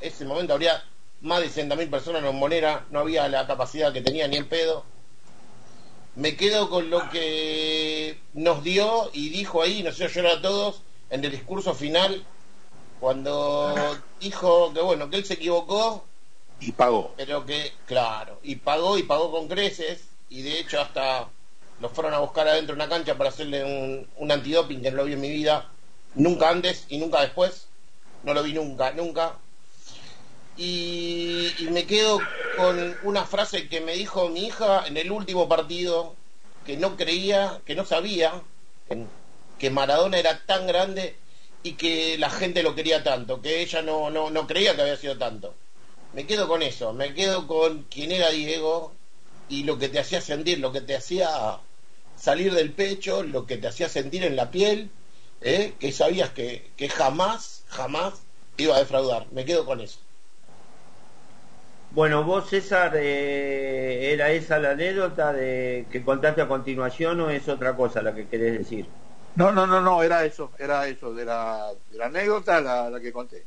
Speaker 10: ese momento habría más de 60.000 personas en la Bombonera, no había la capacidad que tenía ni el pedo me quedo con lo que nos dio y dijo ahí, nos hizo llorar a todos en el discurso final, cuando dijo que bueno, que él se equivocó,
Speaker 7: y pagó.
Speaker 10: pero que, claro, y pagó y pagó con creces, y de hecho hasta los fueron a buscar adentro de una cancha para hacerle un, un antidoping que no lo vi en mi vida, nunca antes y nunca después, no lo vi nunca, nunca. Y, me quedo con una frase que me dijo mi hija en el último partido, que no creía, que no sabía que- que Maradona era tan grande y que la gente lo quería tanto, que ella no, no, no creía que había sido tanto. Me quedo con eso, me quedo con quién era Diego y lo que te hacía sentir, lo que te hacía salir del pecho, lo que te hacía sentir en la piel, ¿eh? que sabías que, que jamás, jamás iba a defraudar. Me quedo con eso.
Speaker 6: Bueno, vos, César, eh, ¿era esa la anécdota de que contaste a continuación o es otra cosa la que querés decir?
Speaker 7: No, no, no, no, era eso, era eso, de la, de la anécdota la, la que conté.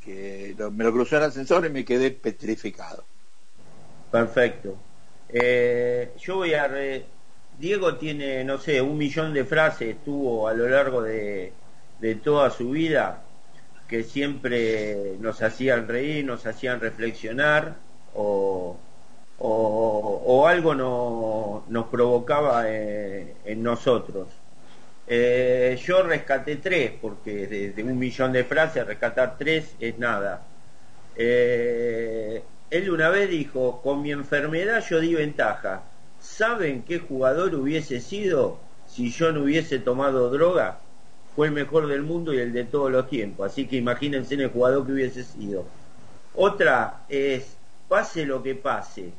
Speaker 7: Que lo- me lo cruzó en el ascensor y me quedé petrificado.
Speaker 6: Perfecto. Eh, yo voy a... re- Diego tiene, no sé, un millón de frases, tuvo a lo largo de, de toda su vida, que siempre nos hacían reír, nos hacían reflexionar, o, o, o algo no- nos provocaba eh, en nosotros. Eh, yo rescaté tres, porque de, un millón de frases, rescatar tres es nada. Eh, él una vez dijo, con mi enfermedad yo di ventaja. ¿Saben qué jugador hubiese sido si yo no hubiese tomado droga? Fue el mejor del mundo y el de todos los tiempos. Así que imagínense en el jugador que hubiese sido. Otra es, pase lo que pase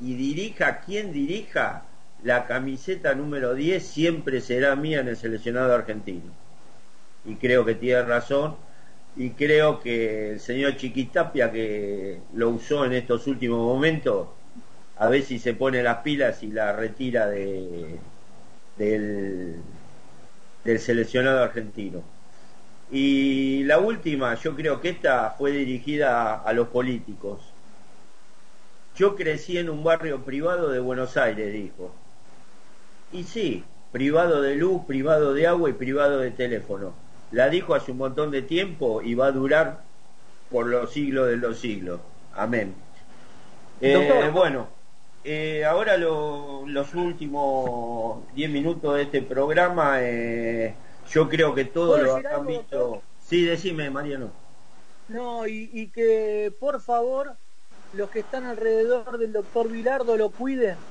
Speaker 6: y dirija quien dirija, la camiseta número 10 siempre será mía en el seleccionado argentino. Y creo que tiene razón. Y creo que el señor Chiquitapia, que lo usó en estos últimos momentos, a ver si se pone las pilas y la retira de, del, del seleccionado argentino. Y la última, yo creo que esta fue dirigida a los políticos. Yo crecí en un barrio privado de Buenos Aires, dijo. Y sí, privado de luz, privado de agua y privado de teléfono. La dijo hace un montón de tiempo y va a durar por los siglos de los siglos. Amén. Eh,
Speaker 8: Doctor.
Speaker 6: bueno, eh, ahora lo- los últimos 10 minutos de este programa, eh, yo creo que todos
Speaker 8: ¿Puedo
Speaker 6: lo han
Speaker 8: algo,
Speaker 6: visto.
Speaker 8: doctor?
Speaker 6: Sí, decime, Mariano.
Speaker 8: No, y, y que por favor los que están alrededor del doctor Vilardo lo cuiden.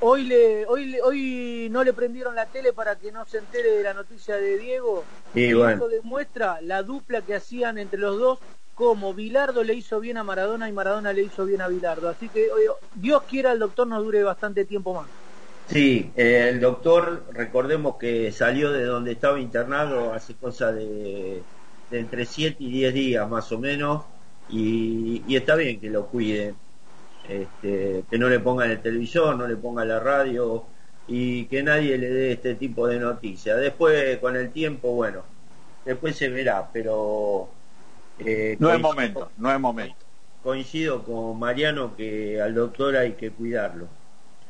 Speaker 8: Hoy le, hoy le- hoy no le prendieron la tele para que no se entere de la noticia de Diego.
Speaker 6: Y
Speaker 8: y
Speaker 6: bueno.
Speaker 8: eso demuestra la dupla que hacían entre los dos como Bilardo le hizo bien a Maradona y Maradona le hizo bien a Bilardo. Así que Dios quiera el doctor nos dure bastante tiempo más.
Speaker 6: Sí, eh, el doctor, recordemos que salió de donde estaba internado hace cosa de, entre 7 y 10 días más o menos y, y está bien que lo cuiden, este, que no le pongan el televisor, no le pongan la radio y que nadie le dé este tipo de noticias. Después, con el tiempo, bueno, después se verá, pero... eh,
Speaker 7: No es momento, no es momento.
Speaker 6: Coincido con Mariano que al doctor hay que cuidarlo.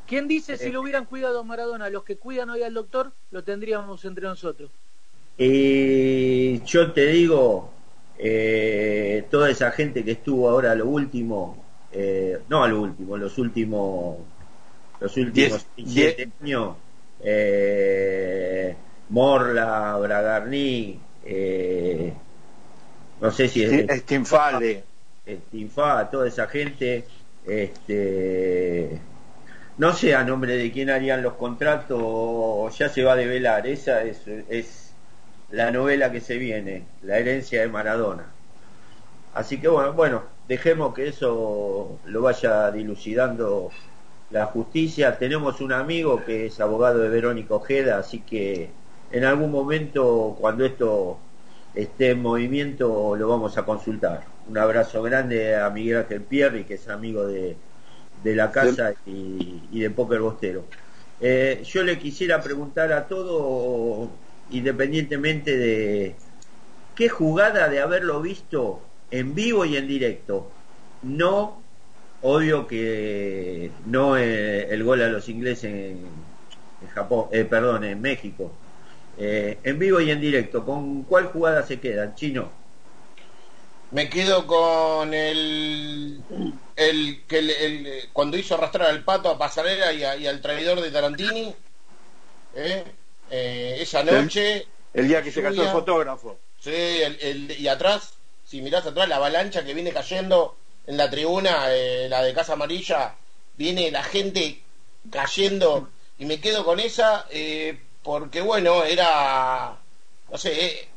Speaker 8: ¿Quién dice si
Speaker 6: Eh.
Speaker 8: lo hubieran cuidado a Maradona? Los que cuidan hoy al doctor, lo tendríamos entre nosotros.
Speaker 6: Y yo te digo, eh, toda esa gente que estuvo ahora a lo último, eh, no a lo último, los últimos, los últimos
Speaker 7: Diez-
Speaker 6: siete años, eh, Morla, Bragarni, eh, no sé si
Speaker 7: Sti- Stinfale.
Speaker 6: Stinfa, toda esa gente, este, no sé a nombre de quién harían los contratos, ya se va a develar, esa es, es la novela que se viene, la herencia de Maradona. Así que bueno, bueno, dejemos que eso lo vaya dilucidando la justicia. Tenemos un amigo que es abogado de Verónica Ojeda, así que en algún momento cuando esto esté en movimiento lo vamos a consultar. Un abrazo grande a Miguel Ángel Pierri, que es amigo de, de la casa y, de Poker Bostero. Eh, yo le quisiera preguntar a todo, independientemente de qué jugada de haberlo visto en vivo y en directo, no, obvio que no eh, el gol a los ingleses en, en Japón, eh, perdón, en México, Eh, en vivo y en directo, ¿con cuál jugada se quedan, Chino?
Speaker 10: Me quedo con el, el que el- el- cuando hizo arrastrar al pato a Pasarela y, a- y al traidor de Tarantini. ¿eh? Eh, esa noche.
Speaker 7: El día que se casó el fotógrafo.
Speaker 10: Sí, el- el- y atrás, si mirás atrás, la avalancha que viene cayendo en la tribuna, eh, la de Casa Amarilla, viene la gente cayendo y me quedo con esa eh, porque, bueno, era, no sé, eh,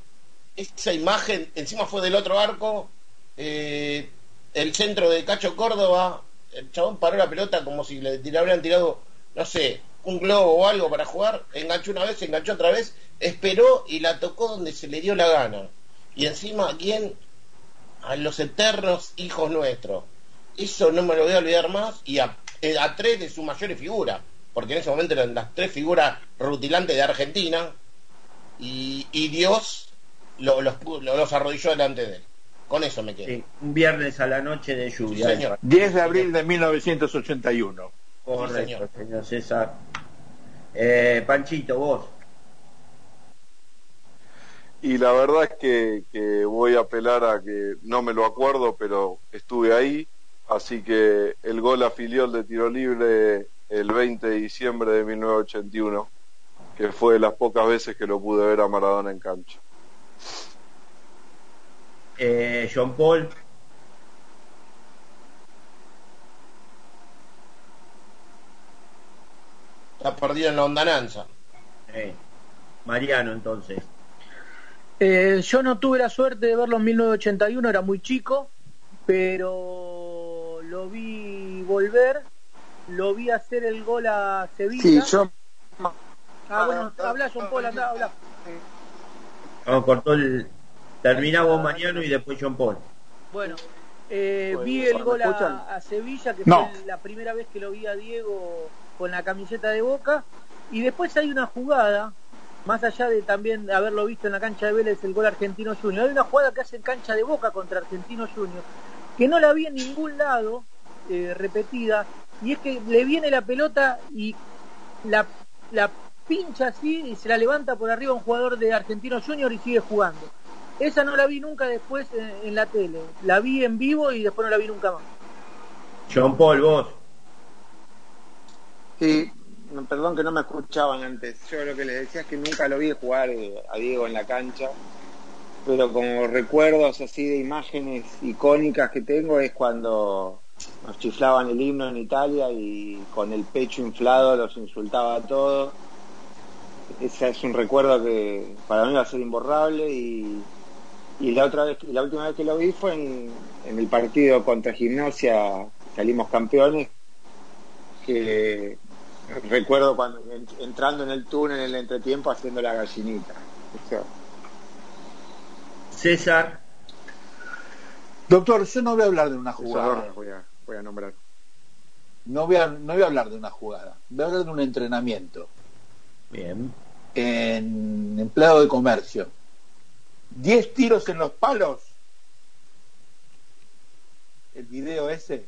Speaker 10: esa imagen, encima fue del otro arco, eh, el centro de Cacho Córdoba, el chabón paró la pelota como si le habrían tirado, no sé, un globo o algo para jugar, enganchó una vez, enganchó otra vez, esperó y la tocó donde se le dio la gana. Y encima, ¿a quién? A los eternos hijos nuestros. Eso no me lo voy a olvidar más y a, eh, a tres de sus mayores figuras, porque en ese momento eran las tres figuras rutilantes de Argentina y, y Dios lo- los, pu- lo- los arrodilló delante de él. Con eso me quedo.
Speaker 6: Sí, un viernes a la noche de lluvia.
Speaker 10: Sí, señor.
Speaker 7: 10 de abril de 1981.
Speaker 6: Correcto, señor César. Eh, Panchito, vos.
Speaker 9: Y la verdad es que, que voy a apelar a que no me lo acuerdo, pero estuve ahí. Así que el gol a Filiol de tiro libre el 20 de diciembre de 1981, que fue de las pocas veces que lo pude ver a Maradona en cancha.
Speaker 6: Eh, John Paul.
Speaker 10: Está perdido en la ondananza.
Speaker 6: Eh, Mariano, entonces.
Speaker 8: Eh, yo no tuve la suerte de verlo en 1981, era muy chico, pero lo vi volver, lo vi hacer el gol a Sevilla.
Speaker 11: Sí, yo
Speaker 8: Ah, bueno, habla John Paul, anda, habla.
Speaker 6: No, cortó el. Termina vos, Mariano, y después John Paul.
Speaker 8: Bueno, eh,
Speaker 6: Bueno,
Speaker 8: vi el
Speaker 6: ¿me
Speaker 8: gol a, a Sevilla, que
Speaker 6: No.
Speaker 8: fue la primera vez que lo vi a Diego con la camiseta de Boca, y después hay una jugada, más allá de también haberlo visto en la cancha de Vélez, el gol Argentino Junior, hay una jugada que hace en cancha de Boca contra Argentino Junior, que no la vi en ningún lado eh, repetida, y es que le viene la pelota y la, la pincha así y se la levanta por arriba un jugador de Argentino Junior y sigue jugando. Esa no la vi nunca después en, en la tele. La vi en vivo y después no la vi nunca más.
Speaker 6: John Paul, vos.
Speaker 11: Sí, perdón que no me escuchaban antes. Yo lo que les decía es que nunca lo vi jugar eh, a Diego en la cancha, pero como recuerdos así de imágenes icónicas que tengo es cuando nos chiflaban el himno en Italia y con el pecho inflado los insultaba a todos. Ese es un recuerdo que para mí va a ser imborrable y, y la otra vez, la última vez que lo vi fue en, en el partido contra Gimnasia, salimos campeones, que recuerdo cuando entrando en el túnel en el entretiempo haciendo la gallinita.
Speaker 6: César.
Speaker 7: Doctor, yo no voy a hablar de una jugada.
Speaker 11: Voy a, nombrar.
Speaker 7: No voy, a, no voy a hablar de una jugada, voy a hablar de un entrenamiento.
Speaker 6: Bien.
Speaker 7: En empleado de comercio. Diez tiros en los palos. El video ese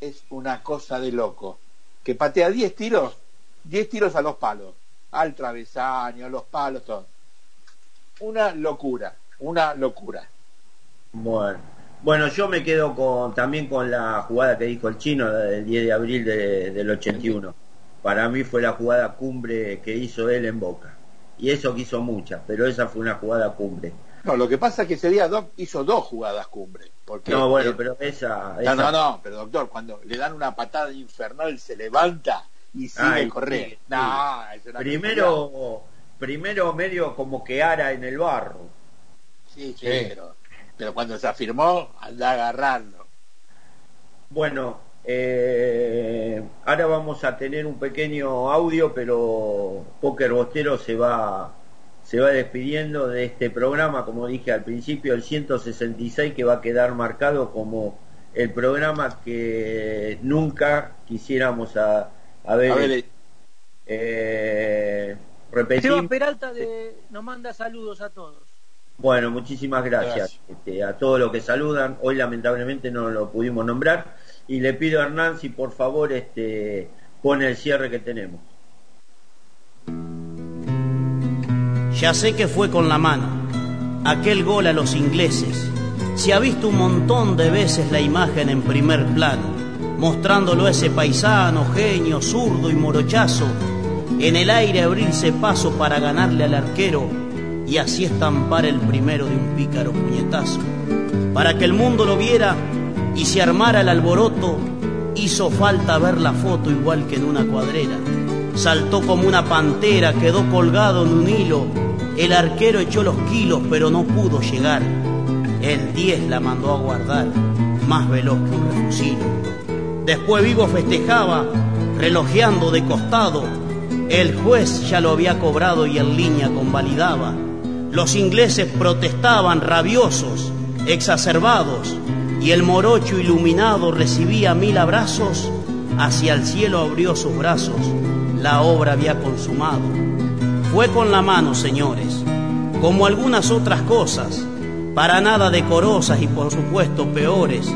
Speaker 7: es una cosa de loco. Que patea 10 tiros, 10 tiros a los palos, al travesaño, a los palos, todo. Una locura, una locura.
Speaker 6: Bueno, bueno yo me quedo con también con la jugada que dijo el chino del 10 de abril del 81. Para mí fue la jugada cumbre que hizo él en Boca. Y eso que hizo muchas, pero esa fue una jugada cumbre.
Speaker 7: No, lo que pasa es que ese día Doc hizo dos jugadas cumbre. Porque,
Speaker 6: no, bueno, pero esa,
Speaker 7: No, no, no, pero doctor, cuando le dan una patada infernal se levanta y sigue correr. No,
Speaker 6: primero, primero medio como que ara en el barro.
Speaker 7: Sí, sí, Pero, pero, cuando se afirmó, anda a agarrarlo.
Speaker 6: Bueno, eh, ahora vamos a tener un pequeño audio, pero Poker Bostero se va se va despidiendo de este programa, como dije al principio, el 166 que va a quedar marcado como el programa que nunca quisiéramos a, ver.
Speaker 8: Eh, repetir. Peralta nos manda saludos a todos.
Speaker 6: Bueno, muchísimas gracias, este, a todos los que saludan. Hoy lamentablemente no lo pudimos nombrar y le pido a Hernán si por favor este, pone el cierre que tenemos.
Speaker 23: Ya sé que fue con la mano. Aquel gol a los ingleses. Se ha visto un montón de veces la imagen en primer plano, mostrándolo a ese paisano, genio, zurdo y morochazo, en el aire abrirse paso para ganarle al arquero y así estampar el primero de un pícaro puñetazo. Para que el mundo lo viera y se armara el alboroto, hizo falta ver la foto igual que en una cuadrera. Saltó como una pantera, quedó colgado en un hilo el arquero echó los kilos, pero no pudo llegar. El 10 la mandó a guardar, más veloz que un refusilo. Después Vivo festejaba, relojeando de costado. El juez ya lo había cobrado y en línea convalidaba. Los ingleses protestaban rabiosos, exacerbados, y el morocho iluminado recibía mil abrazos. Hacia el cielo abrió sus brazos, la obra había consumado fue con la mano, señores, como algunas otras cosas, para nada decorosas y por supuesto peores,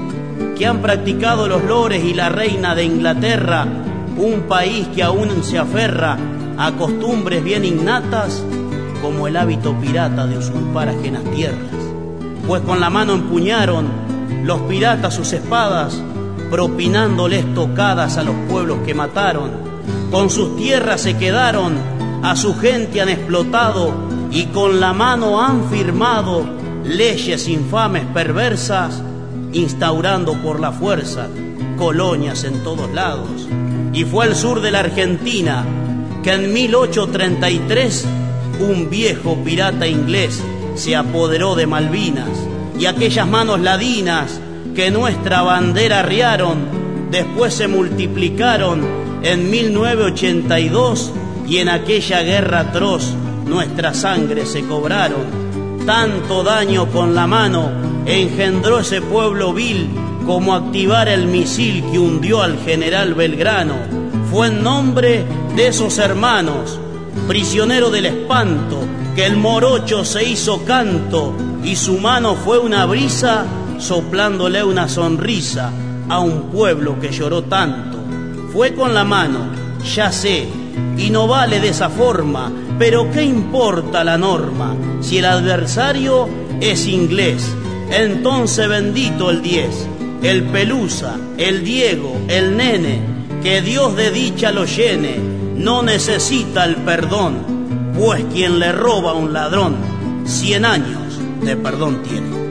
Speaker 23: que han practicado los lores y la reina de Inglaterra, un país que aún se aferra a costumbres bien innatas, como el hábito pirata de usurpar ajenas tierras. Pues con la mano empuñaron los piratas sus espadas, propinándoles tocadas a los pueblos que mataron. Con sus tierras se quedaron a su gente han explotado y con la mano han firmado leyes infames perversas, instaurando por la fuerza colonias en todos lados. Y fue el sur de la Argentina que en 1833 un viejo pirata inglés se apoderó de Malvinas y aquellas manos ladinas que nuestra bandera arriaron después se multiplicaron en 1982 y en aquella guerra atroz nuestra sangre se cobraron. Tanto daño con la mano engendró ese pueblo vil como activar el misil que hundió al general Belgrano. Fue en nombre de esos hermanos, prisionero del espanto, que el morocho se hizo canto y su mano fue una brisa soplándole una sonrisa a un pueblo que lloró tanto. Fue con la mano, ya sé, y no vale de esa forma, pero ¿qué importa la norma? Si el adversario es inglés, entonces bendito el 10, el Pelusa, el Diego, el Nene, que Dios de dicha lo llene, no necesita el perdón, pues quien le roba a un ladrón, cien años de perdón tiene.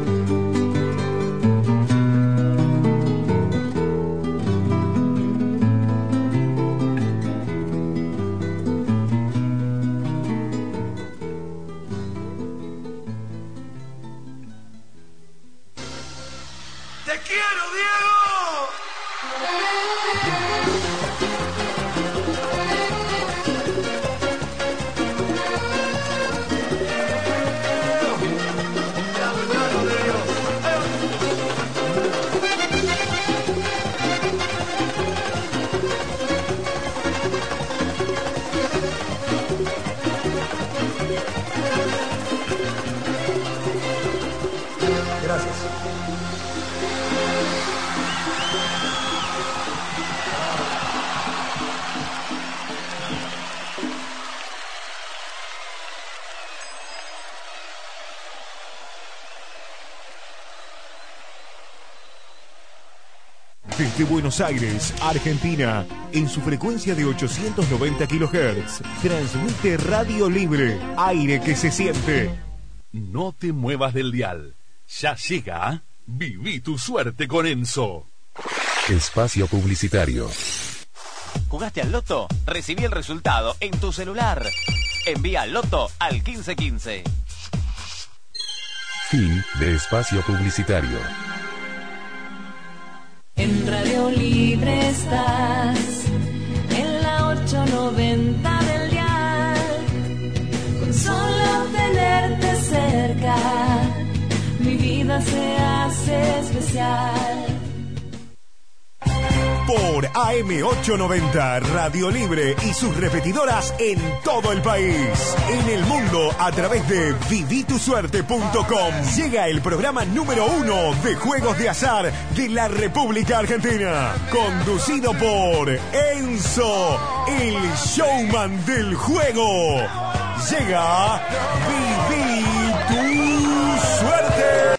Speaker 24: Buenos Aires, Argentina, en su frecuencia de 890 kHz, transmite Radio Libre, aire que se siente.
Speaker 25: No te muevas del dial. Ya llega. Viví tu suerte con Enzo.
Speaker 2: Espacio Publicitario.
Speaker 26: ¿Jugaste al loto? Recibí el resultado en tu celular. Envía al loto al 1515.
Speaker 2: Fin de espacio publicitario.
Speaker 27: En Radio Libre estás, en la 890 del dial, con solo tenerte cerca, mi vida se hace especial.
Speaker 24: Por AM890 Radio Libre y sus repetidoras en todo el país. En el mundo a través de vivitusuerte.com. Llega el programa número uno de juegos de azar de la República Argentina. Conducido por Enzo, el showman del juego. Llega Viví